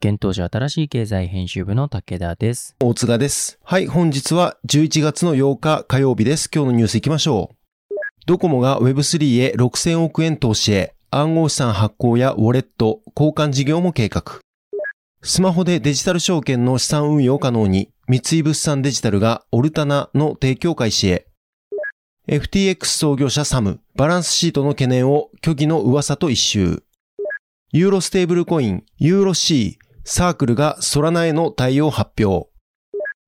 現当社新しい経済編集部の武田です。大塚です。はい、本日は11月の8日火曜日です。今日のニュース行きましょう。ドコモが Web3 へ6000億円投資へ、暗号資産発行やウォレット、交換事業も計画。スマホでデジタル証券の資産運用可能に、三井物産デジタルがオルタナの提供開始へ。FTX 創業者サム、バランスシートの懸念を虚偽の噂と一蹴。ユーロステーブルコイン、 EUROC、サークルがソラナへの対応発表。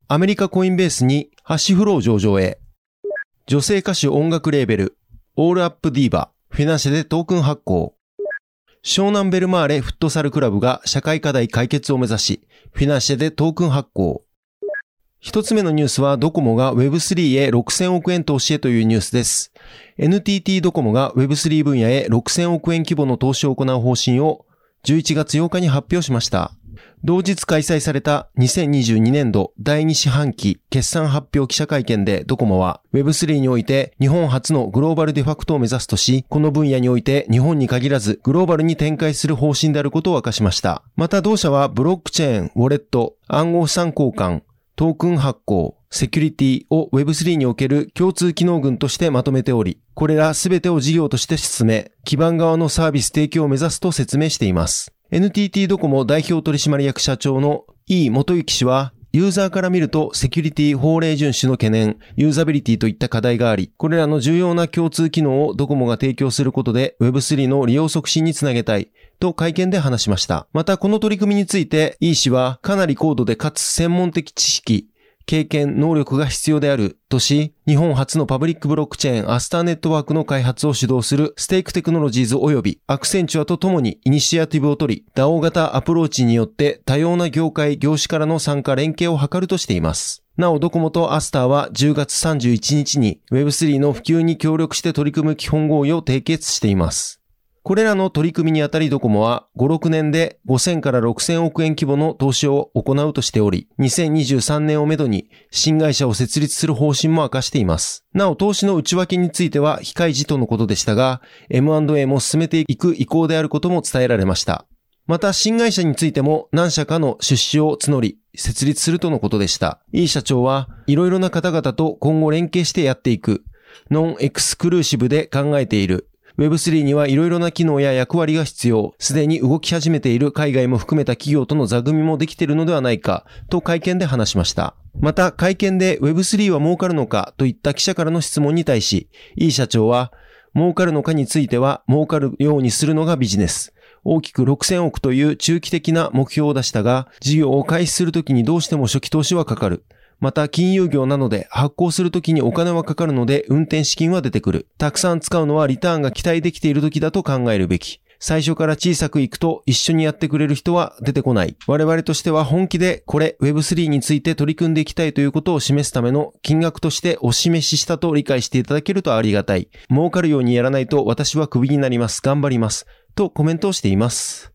アメリカコインベースにハッシュフロー上場へ。女性歌手音楽レーベル、オールアップディーバ、フィナンシェでトークン発行。湘南ベルマーレフットサルクラブが社会課題解決を目指し、フィナンシェでトークン発行。一つ目のニュースはドコモが Web3 へ6000億円投資へというニュースです。NTT ドコモが Web3 分野へ6000億円規模の投資を行う方針を11月8日に発表しました。同日開催された2022年度第2四半期決算発表記者会見でドコモは Web3 において日本初のグローバルデファクトを目指すとし、この分野において日本に限らずグローバルに展開する方針であることを明かしました。また同社はブロックチェーン、ウォレット、暗号資産交換、トークン発行、セキュリティを Web3 における共通機能群としてまとめており、これらすべてを事業として進め、基盤側のサービス提供を目指すと説明しています。NTT ドコモ代表取締役社長の E 元幸氏は、ユーザーから見るとセキュリティ法令遵守の懸念、ユーザビリティといった課題があり、これらの重要な共通機能をドコモが提供することで Web3 の利用促進につなげたい。と会見で話しました。またこの取り組みについて E 氏はかなり高度でかつ専門的知識、経験、能力が必要であるとし、日本初のパブリックブロックチェーンアスターネットワークの開発を主導するステークテクノロジーズ及びアクセンチュアとともにイニシアティブを取り、DAO 型アプローチによって多様な業界、業種からの参加連携を図るとしています。なお、ドコモとアスターは10月31日に Web3 の普及に協力して取り組む基本合意を締結しています。これらの取り組みにあたりドコモは5、6年で5000から6000億円規模の投資を行うとしており、2023年をめどに新会社を設立する方針も明かしています。なお、投資の内訳については非開示とのことでしたが、M&A も進めていく意向であることも伝えられました。また、新会社についても何社かの出資を募り、設立するとのことでした。イ社長は、いろいろな方々と今後連携してやっていく、ノンエクスクルーシブで考えている、Web3 にはいろいろな機能や役割が必要、すでに動き始めている海外も含めた企業との座組みもできているのではないか、と会見で話しました。また、会見で Web3 は儲かるのかといった記者からの質問に対し、イ社長は、儲かるのかについては儲かるようにするのがビジネス。大きく6000億という中期的な目標を出したが、事業を開始するときにどうしても初期投資はかかる。また、金融業なので発行するときにお金はかかるので運転資金は出てくる。たくさん使うのはリターンが期待できているときだと考えるべき。最初から小さくいくと一緒にやってくれる人は出てこない。我々としては本気でこれ Web3 について取り組んでいきたいということを示すための金額としてお示ししたと理解していただけるとありがたい。儲かるようにやらないと私はクビになります。頑張ります。とコメントをしています。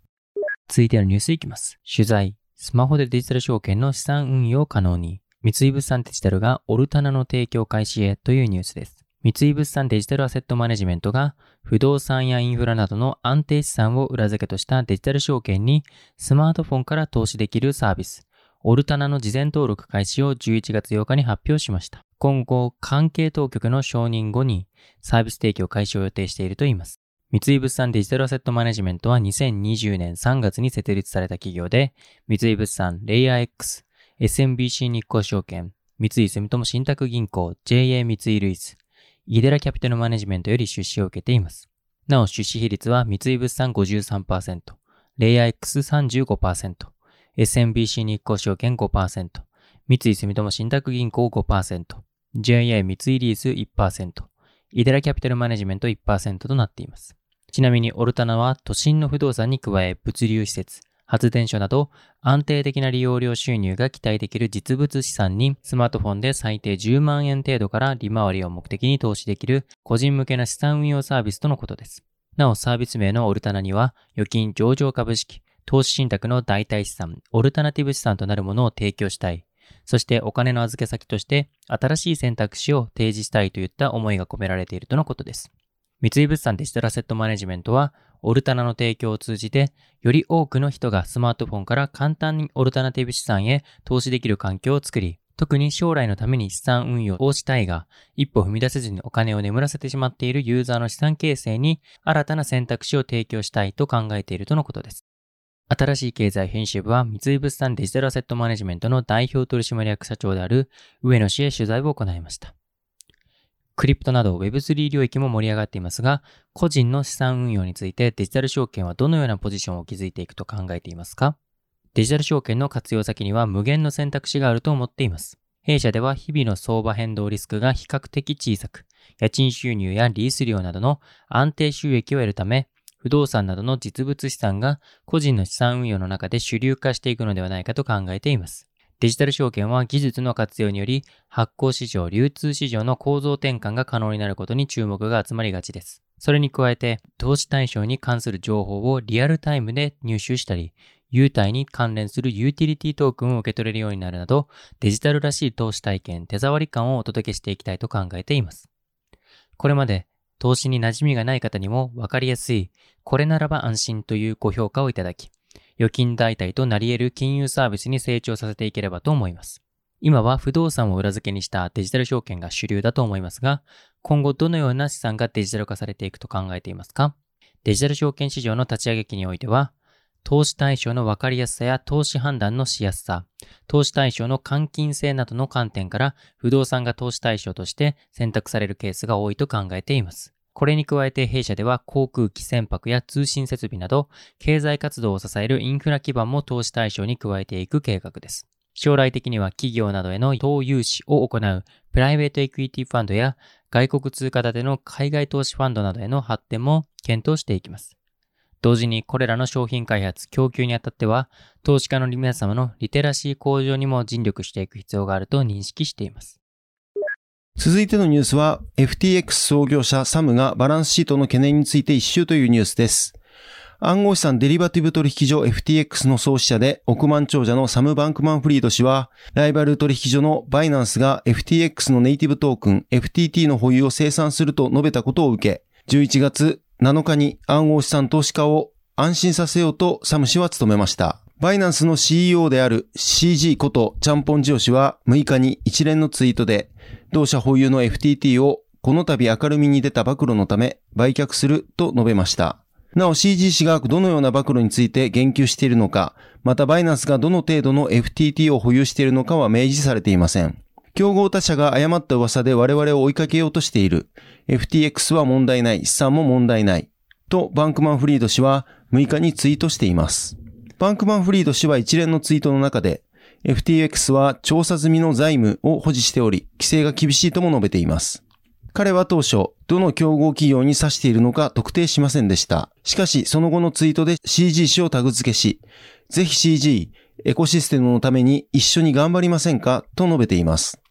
続いてのニュースいきます。取材。スマホでデジタル証券の資産運用可能に。三井物産デジタルがオルタナの提供開始へというニュースです。三井物産デジタルアセットマネジメントが不動産やインフラなどの安定資産を裏付けとしたデジタル証券にスマートフォンから投資できるサービス、オルタナの事前登録開始を11月8日に発表しました。今後、関係当局の承認後にサービス提供開始を予定しているといいます。三井物産デジタルアセットマネジメントは2020年3月に設立された企業で、三井物産、レイヤー X、SMBC 日興証券、三井住友信託銀行、JA 三井ルイス、イデラキャピタルマネジメントより出資を受けています。なお、出資比率は三井物産53%、レイヤー X35%、SMBC 日興証券5%、三井住友信託銀行5%、JA 三井リース1%、イデラキャピタルマネジメント1%となっています。ちなみにオルタナは都心の不動産に加え物流施設、発電所など安定的な利用料収入が期待できる実物資産にスマートフォンで最低10万円程度から利回りを目的に投資できる個人向けな資産運用サービスとのことです。なおサービス名のオルタナには預金上場株式、投資信託の代替資産、オルタナティブ資産となるものを提供したい。そしてお金の預け先として新しい選択肢を提示したいといった思いが込められているとのことです。三井物産デジタルアセットマネジメントは、オルタナの提供を通じて、より多くの人がスマートフォンから簡単にオルタナティブ資産へ投資できる環境を作り、特に将来のために資産運用をしたいが、一歩踏み出せずにお金を眠らせてしまっているユーザーの資産形成に新たな選択肢を提供したいと考えているとのことです。新しい経済編集部は三井物産デジタルアセットマネジメントの代表取締役社長である上野氏へ取材を行いました。クリプトなど Web3 領域も盛り上がっていますが、個人の資産運用についてデジタル証券はどのようなポジションを築いていくと考えていますか？デジタル証券の活用先には無限の選択肢があると思っています。弊社では日々の相場変動リスクが比較的小さく、家賃収入やリース料などの安定収益を得るため、不動産などの実物資産が個人の資産運用の中で主流化していくのではないかと考えています。デジタル証券は技術の活用により発行市場、流通市場の構造転換が可能になることに注目が集まりがちです。それに加えて、投資対象に関する情報をリアルタイムで入手したり、優待に関連するユーティリティトークンを受け取れるようになるなど、デジタルらしい投資体験、手触り感をお届けしていきたいと考えています。これまで投資に馴染みがない方にも分かりやすい、これならば安心というご評価をいただき、預金代替となり得る金融サービスに成長させていければと思います。今は不動産を裏付けにしたデジタル証券が主流だと思いますが、今後どのような資産がデジタル化されていくと考えていますか？デジタル証券市場の立ち上げ期においては、投資対象の分かりやすさや投資判断のしやすさ、投資対象の換金性などの観点から不動産が投資対象として選択されるケースが多いと考えています。これに加えて弊社では航空機船舶や通信設備など経済活動を支えるインフラ基盤も投資対象に加えていく計画です。将来的には企業などへの投融資を行うプライベートエクイティファンドや外国通貨建ての海外投資ファンドなどへの発展も検討していきます。同時にこれらの商品開発、供給にあたっては、投資家の皆様のリテラシー向上にも尽力していく必要があると認識しています。続いてのニュースは、FTX 創業者サムがバランスシートの懸念について一蹴というニュースです。暗号資産デリバティブ取引所 FTX の創始者で億万長者のサム・バンクマンフリード氏は、ライバル取引所のバイナンスが FTX のネイティブトークン FTT の保有を生産すると述べたことを受け、11月7日に暗号資産投資家を安心させようとサム氏は務めました。バイナンスの CEO である CG ことチャンポンジオ氏は6日に一連のツイートで、同社保有の FTT をこの度明るみに出た暴露のため売却すると述べました。なお CG 氏がどのような暴露について言及しているのか、またバイナンスがどの程度の FTT を保有しているのかは明示されていません。競合他社が誤った噂で我々を追いかけようとしている。FTX は問題ない。資産も問題ない。と、バンクマンフリード氏は6日にツイートしています。バンクマンフリード氏は一連のツイートの中で、FTX は調査済みの財務を保持しており、規制が厳しいとも述べています。彼は当初、どの競合企業に指しているのか特定しませんでした。しかし、その後のツイートで CG 氏をタグ付けし、ぜひ CG、エコシステムのために一緒に頑張りませんかと述べています。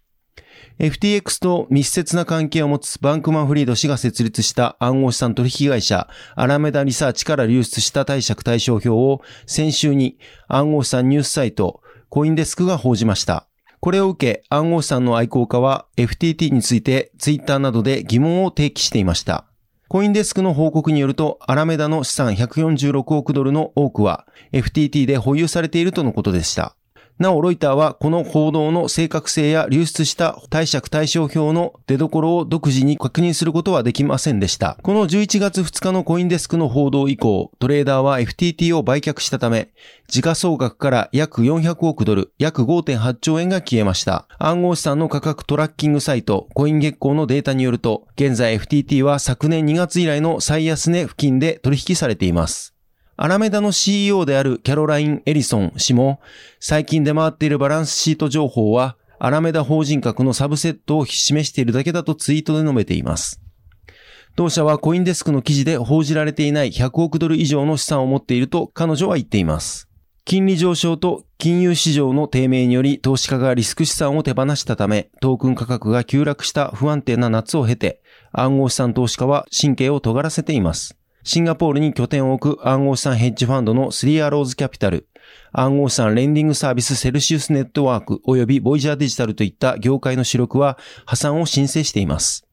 FTX と密接な関係を持つバンクマンフリード氏が設立した暗号資産取引会社アラメダリサーチから流出した貸借対照表を先週に暗号資産ニュースサイトコインデスクが報じました。これを受け、暗号資産の愛好家は FTT についてツイッターなどで疑問を提起していました。コインデスクの報告によると、アラメダの資産146億ドルの多くは FTT で保有されているとのことでした。なお、ロイターはこの報道の正確性や流出した貸借対照表の出所を独自に確認することはできませんでした。この11月2日のコインデスクの報道以降、トレーダーは FTT を売却したため、時価総額から約400億ドル、約5.8兆円が消えました。暗号資産の価格トラッキングサイト、コイン月光のデータによると、現在 FTT は昨年2月以来の最安値付近で取引されています。アラメダの CEO であるキャロライン・エリソン氏も、最近出回っているバランスシート情報は、アラメダ法人格のサブセットを示しているだけだとツイートで述べています。同社はコインデスクの記事で報じられていない100億ドル以上の資産を持っていると彼女は言っています。金利上昇と金融市場の低迷により投資家がリスク資産を手放したため、トークン価格が急落した不安定な夏を経て、暗号資産投資家は神経を尖らせています。シンガポールに拠点を置く暗号資産ヘッジファンドのスリーアローズキャピタル、暗号資産レンディングサービスセルシウスネットワーク及びボイジャーデジタルといった業界の主力は破産を申請しています。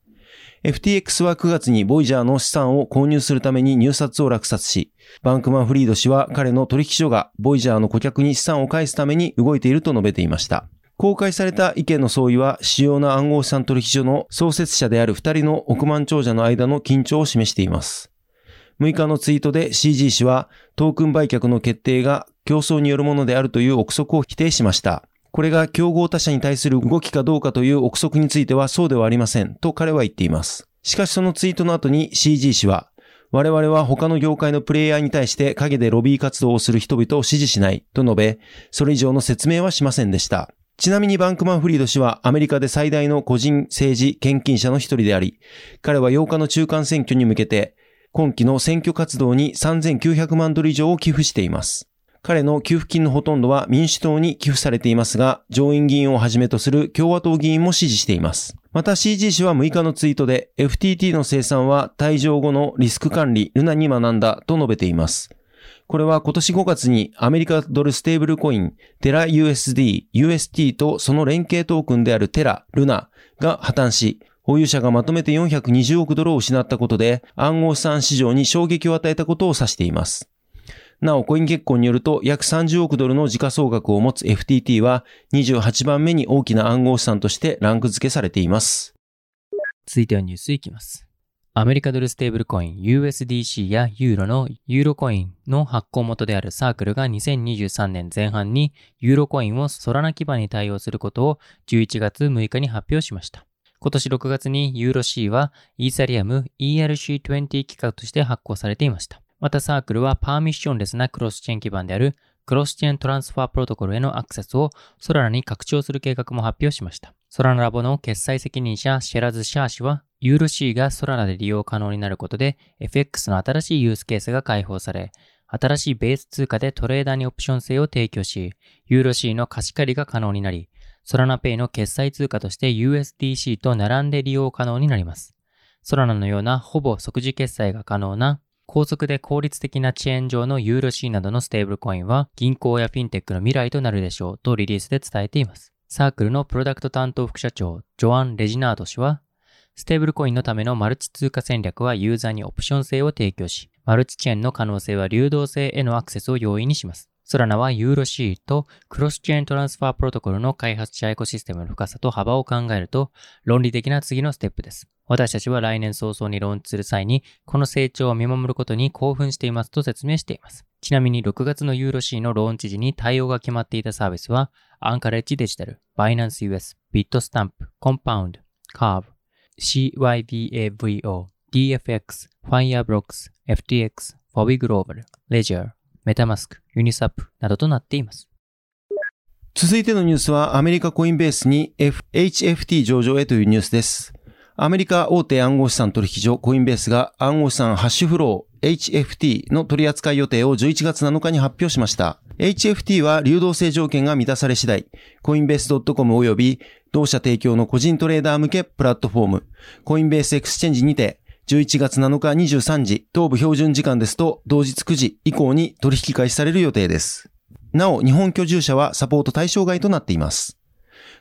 FTX は9月にボイジャーの資産を購入するために入札を落札し、バンクマンフリード氏は彼の取引所がボイジャーの顧客に資産を返すために動いていると述べていました。公開された意見の相違は主要な暗号資産取引所の創設者である二人の億万長者の間の緊張を示しています。6日のツイートで CG 氏はトークン売却の決定が競争によるものであるという憶測を否定しました。これが競合他社に対する動きかどうかという憶測についてはそうではありませんと彼は言っています。しかしそのツイートの後に CG 氏は我々は他の業界のプレイヤーに対して陰でロビー活動をする人々を支持しないと述べ、それ以上の説明はしませんでした。ちなみにバンクマンフリード氏はアメリカで最大の個人政治献金者の一人であり、彼は8日の中間選挙に向けて今期の選挙活動に3900万ドル以上を寄付しています。彼の給付金のほとんどは民主党に寄付されていますが、上院議員をはじめとする共和党議員も支持しています。また CG 氏は6日のツイートで FTT の生産は退場後のリスク管理、ルナに学んだと述べています。これは今年5月にアメリカドルステーブルコイン、テラ USD、UST とその連携トークンであるテラ、ルナが破綻し、保有者がまとめて420億ドルを失ったことで暗号資産市場に衝撃を与えたことを指しています。なお、コイン結婚によると約30億ドルの時価総額を持つ FTT は28番目に大きな暗号資産としてランク付けされています。続いてはニュースいきます。アメリカドルステーブルコイン USDC やユーロのユーロコインの発行元であるサークルが2023年前半にユーロコインをソラナ基盤に対応することを11月6日に発表しました。今年6月にユーロ C はイーサリアム ERC20 規格として発行されていました。またサークルはパーミッションレスなクロスチェーン基盤であるクロスチェーントランスファープロトコルへのアクセスをソラナに拡張する計画も発表しました。ソラナラボの決済責任者シェラズ・シャー氏は、ユーロ C がソラナで利用可能になることで FX の新しいユースケースが開放され、新しいベース通貨でトレーダーにオプション性を提供し、ユーロ C の貸し借りが可能になり、ソラナペイの決済通貨として USDC と並んで利用可能になります。ソラナのようなほぼ即時決済が可能な高速で効率的なチェーン上のユーロ C などのステーブルコインは銀行やフィンテックの未来となるでしょうとリリースで伝えています。サークルのプロダクト担当副社長ジョアン・レジナード氏はステーブルコインのためのマルチ通貨戦略はユーザーにオプション性を提供し、マルチチェーンの可能性は流動性へのアクセスを容易にします。ソラナはユーロ C とクロスチェーントランスファープロトコルの開発者エコシステムの深さと幅を考えると論理的な次のステップです。私たちは来年早々にローンチする際にこの成長を見守ることに興奮していますと説明しています。ちなみに6月のユーロ C のローンチ時に対応が決まっていたサービスはアンカレッジデジタル、バイナンス US、ビットスタンプ、コンパウンド、カーブ、CYBAVO、DFX、Fireblocks、FTX、フォビメタマスク、ユニサップなどとなっています。続いてのニュースはアメリカコインベースに HFT 上場へというニュースです。アメリカ大手暗号資産取引所コインベースが暗号資産ハッシュフロー HFT の取扱い予定を11月7日に発表しました。HFT は流動性条件が満たされ次第、コインベース .com 及び同社提供の個人トレーダー向けプラットフォーム、コインベースエクスチェンジにて11月7日23時、東部標準時間ですと、同日9時以降に取引開始される予定です。なお、日本居住者はサポート対象外となっています。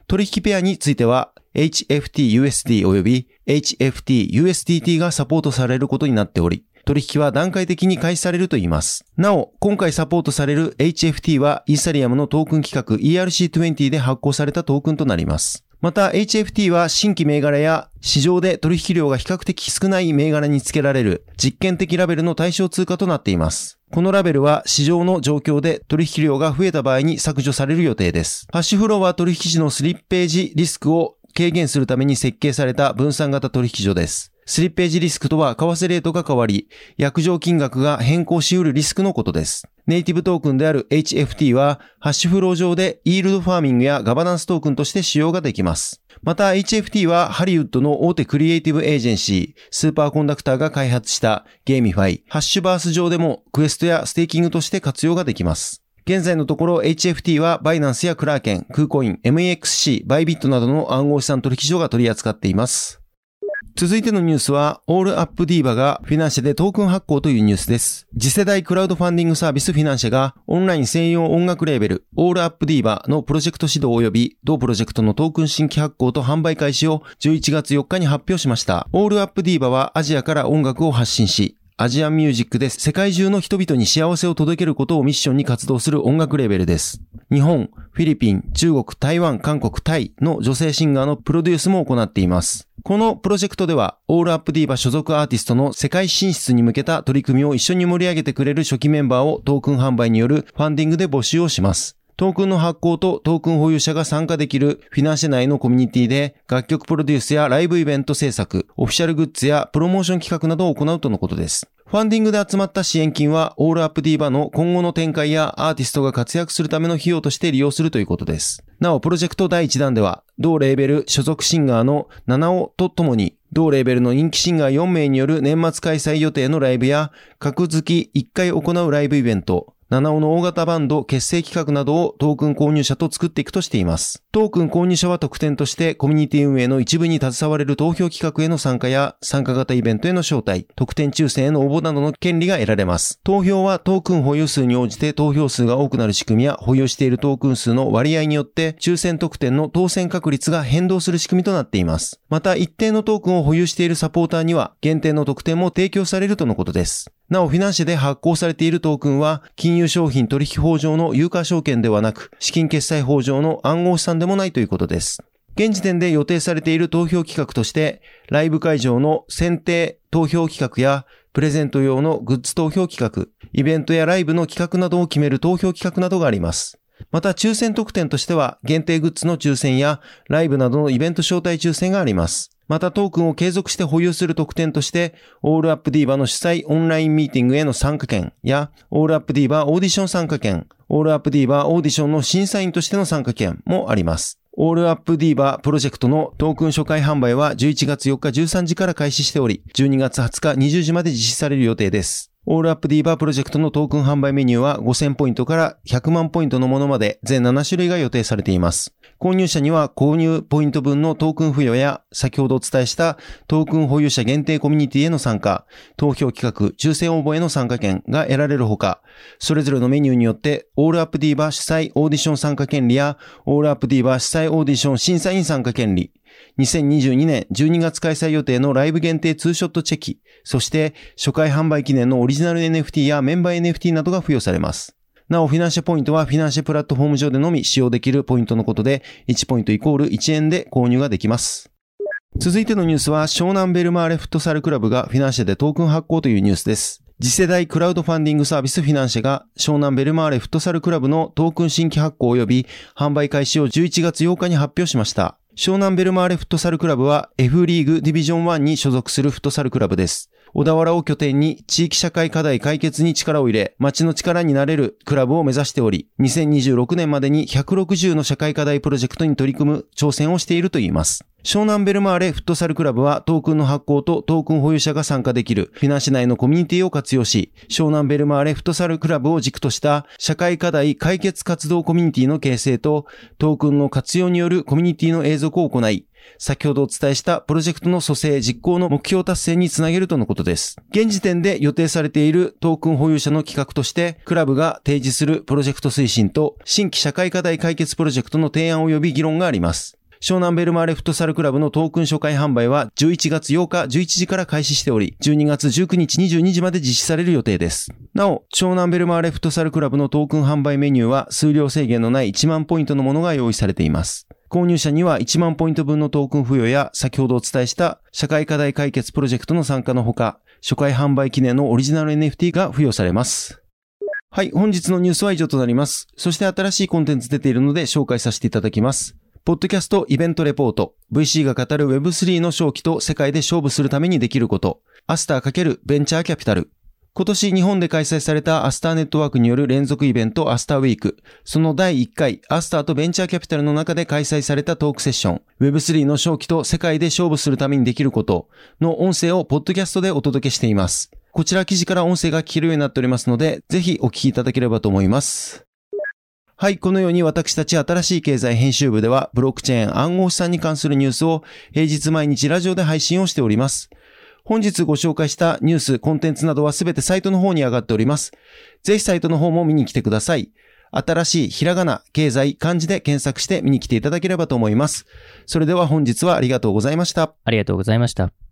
取引ペアについては HFTUSD 及び HFTUSDT がサポートされることになっており、取引は段階的に開始されるといいます。なお、今回サポートされる HFT はイーサリアムのトークン規格 ERC20 で発行されたトークンとなります。また HFT は新規銘柄や市場で取引量が比較的少ない銘柄につけられる実験的ラベルの対象通貨となっています。このラベルは市場の状況で取引量が増えた場合に削除される予定です。ハッシュフローは取引時のスリッページリスクを軽減するために設計された分散型取引所です。スリッページリスクとは為替レートが変わり、約定金額が変更し得るリスクのことです。ネイティブトークンである HFT は、ハッシュフロー上でイールドファーミングやガバナンストークンとして使用ができます。また HFT はハリウッドの大手クリエイティブエージェンシー、スーパーコンダクターが開発した GameFi、ハッシュバース上でもクエストやステーキングとして活用ができます。現在のところ HFT はバイナンスやクラーケン、クーコイン、 MEXC、バイビットなどの暗号資産取引所が取り扱っています。続いてのニュースは、オールアップディーバがフィナンシェでトークン発行というニュースです。次世代クラウドファンディングサービスフィナンシェが、オンライン専用音楽レーベル、オールアップディーバのプロジェクト始動及び、同プロジェクトのトークン新規発行と販売開始を11月4日に発表しました。オールアップディーバはアジアから音楽を発信し、アジアンミュージックで世界中の人々に幸せを届けることをミッションに活動する音楽レーベルです。日本、フィリピン、中国、台湾、韓国、タイの女性シンガーのプロデュースも行っています。このプロジェクトでは、オールアップディーバ所属アーティストの世界進出に向けた取り組みを一緒に盛り上げてくれる初期メンバーをトークン販売によるファンディングで募集をします。トークンの発行とトークン保有者が参加できるフィナンシェ内のコミュニティで楽曲プロデュースやライブイベント制作、オフィシャルグッズやプロモーション企画などを行うとのことです。ファンディングで集まった支援金は、オールアップディーバの今後の展開やアーティストが活躍するための費用として利用するということです。なお、プロジェクト第1弾では、同レーベル所属シンガーの七尾とともに、同レーベルの人気シンガー4名による年末開催予定のライブや、格付き1回行うライブイベント、七尾の大型バンド結成企画などをトークン購入者と作っていくとしています。トークン購入者は特典としてコミュニティ運営の一部に携われる投票企画への参加や参加型イベントへの招待、特典抽選への応募などの権利が得られます。投票はトークン保有数に応じて投票数が多くなる仕組みや保有しているトークン数の割合によって抽選特典の当選確率が変動する仕組みとなっています。また一定のトークンを保有しているサポーターには限定の特典も提供されるとのことです。なお、フィナンシェで発行されているトークンは、金融商品取引法上の有価証券ではなく、資金決済法上の暗号資産でもないということです。現時点で予定されている投票企画として、ライブ会場の選定投票企画や、プレゼント用のグッズ投票企画、イベントやライブの企画などを決める投票企画などがあります。また、抽選特典としては、限定グッズの抽選や、ライブなどのイベント招待抽選があります。またトークンを継続して保有する特典として、オールアップディーバの主催オンラインミーティングへの参加権や、オールアップディーバオーディション参加権、オールアップディーバオーディションの審査員としての参加権もあります。オールアップディーバープロジェクトのトークン初回販売は11月4日13時から開始しており、12月20日20時まで実施される予定です。オールアップディーバープロジェクトのトークン販売メニューは5000ポイントから100万ポイントのものまで全7種類が予定されています。購入者には購入ポイント分のトークン付与や、先ほどお伝えしたトークン保有者限定コミュニティへの参加、投票企画、抽選応募への参加権が得られるほか、それぞれのメニューによって、オールアップディーバー主催オーディション参加権利や、オールアップディーバー主催オーディション審査員参加権利、2022年12月開催予定のライブ限定ツーショットチェキ、そして初回販売記念のオリジナル NFT やメンバー NFT などが付与されます。なお、フィナンシェポイントはフィナンシェプラットフォーム上でのみ使用できるポイントのことで、1ポイントイコール1円で購入ができます。続いてのニュースは、湘南ベルマーレフットサルクラブがフィナンシェでトークン発行というニュースです。次世代クラウドファンディングサービスフィナンシェが湘南ベルマーレフットサルクラブのトークン新規発行及び販売開始を11月8日に発表しました。湘南ベルマーレフットサルクラブは F リーグディビジョン1に所属するフットサルクラブです。小田原を拠点に地域社会課題解決に力を入れ、街の力になれるクラブを目指しており、2026年までに160の社会課題プロジェクトに取り組む挑戦をしているといいます。湘南ベルマーレフットサルクラブはトークンの発行とトークン保有者が参加できるフィナンシ内のコミュニティを活用し、湘南ベルマーレフットサルクラブを軸とした社会課題解決活動コミュニティの形成とトークンの活用によるコミュニティの永続を行い、先ほどお伝えしたプロジェクトの蘇生実行の目標達成につなげるとのことです。現時点で予定されているトークン保有者の企画として、クラブが提示するプロジェクト推進と新規社会課題解決プロジェクトの提案及び議論があります。湘南ベルマーレフットサルクラブのトークン初回販売は11月8日11時から開始しており、12月19日22時まで実施される予定です。なお、湘南ベルマーレフットサルクラブのトークン販売メニューは数量制限のない1万ポイントのものが用意されています。購入者には1万ポイント分のトークン付与や先ほどお伝えした社会課題解決プロジェクトの参加のほか、初回販売記念のオリジナル NFT が付与されます。はい、本日のニュースは以上となります。そして新しいコンテンツ出ているので紹介させていただきます。ポッドキャストイベントレポート。VC が語る Web3 の正気と世界で勝負するためにできること。アスター×ベンチャーキャピタル。今年日本で開催されたアスターネットワークによる連続イベントアスターウィーク。その第1回アスターとベンチャーキャピタルの中で開催されたトークセッション。Web3 の正気と世界で勝負するためにできることの音声をポッドキャストでお届けしています。こちら記事から音声が聞けるようになっておりますので、ぜひお聞きいただければと思います。はい、このように私たち新しい経済編集部では、ブロックチェーン暗号資産に関するニュースを平日毎日ラジオで配信をしております。本日ご紹介したニュース、コンテンツなどはすべてサイトの方に上がっております。ぜひサイトの方も見に来てください。新しいひらがな、経済、漢字で検索して見に来ていただければと思います。それでは本日はありがとうございました。ありがとうございました。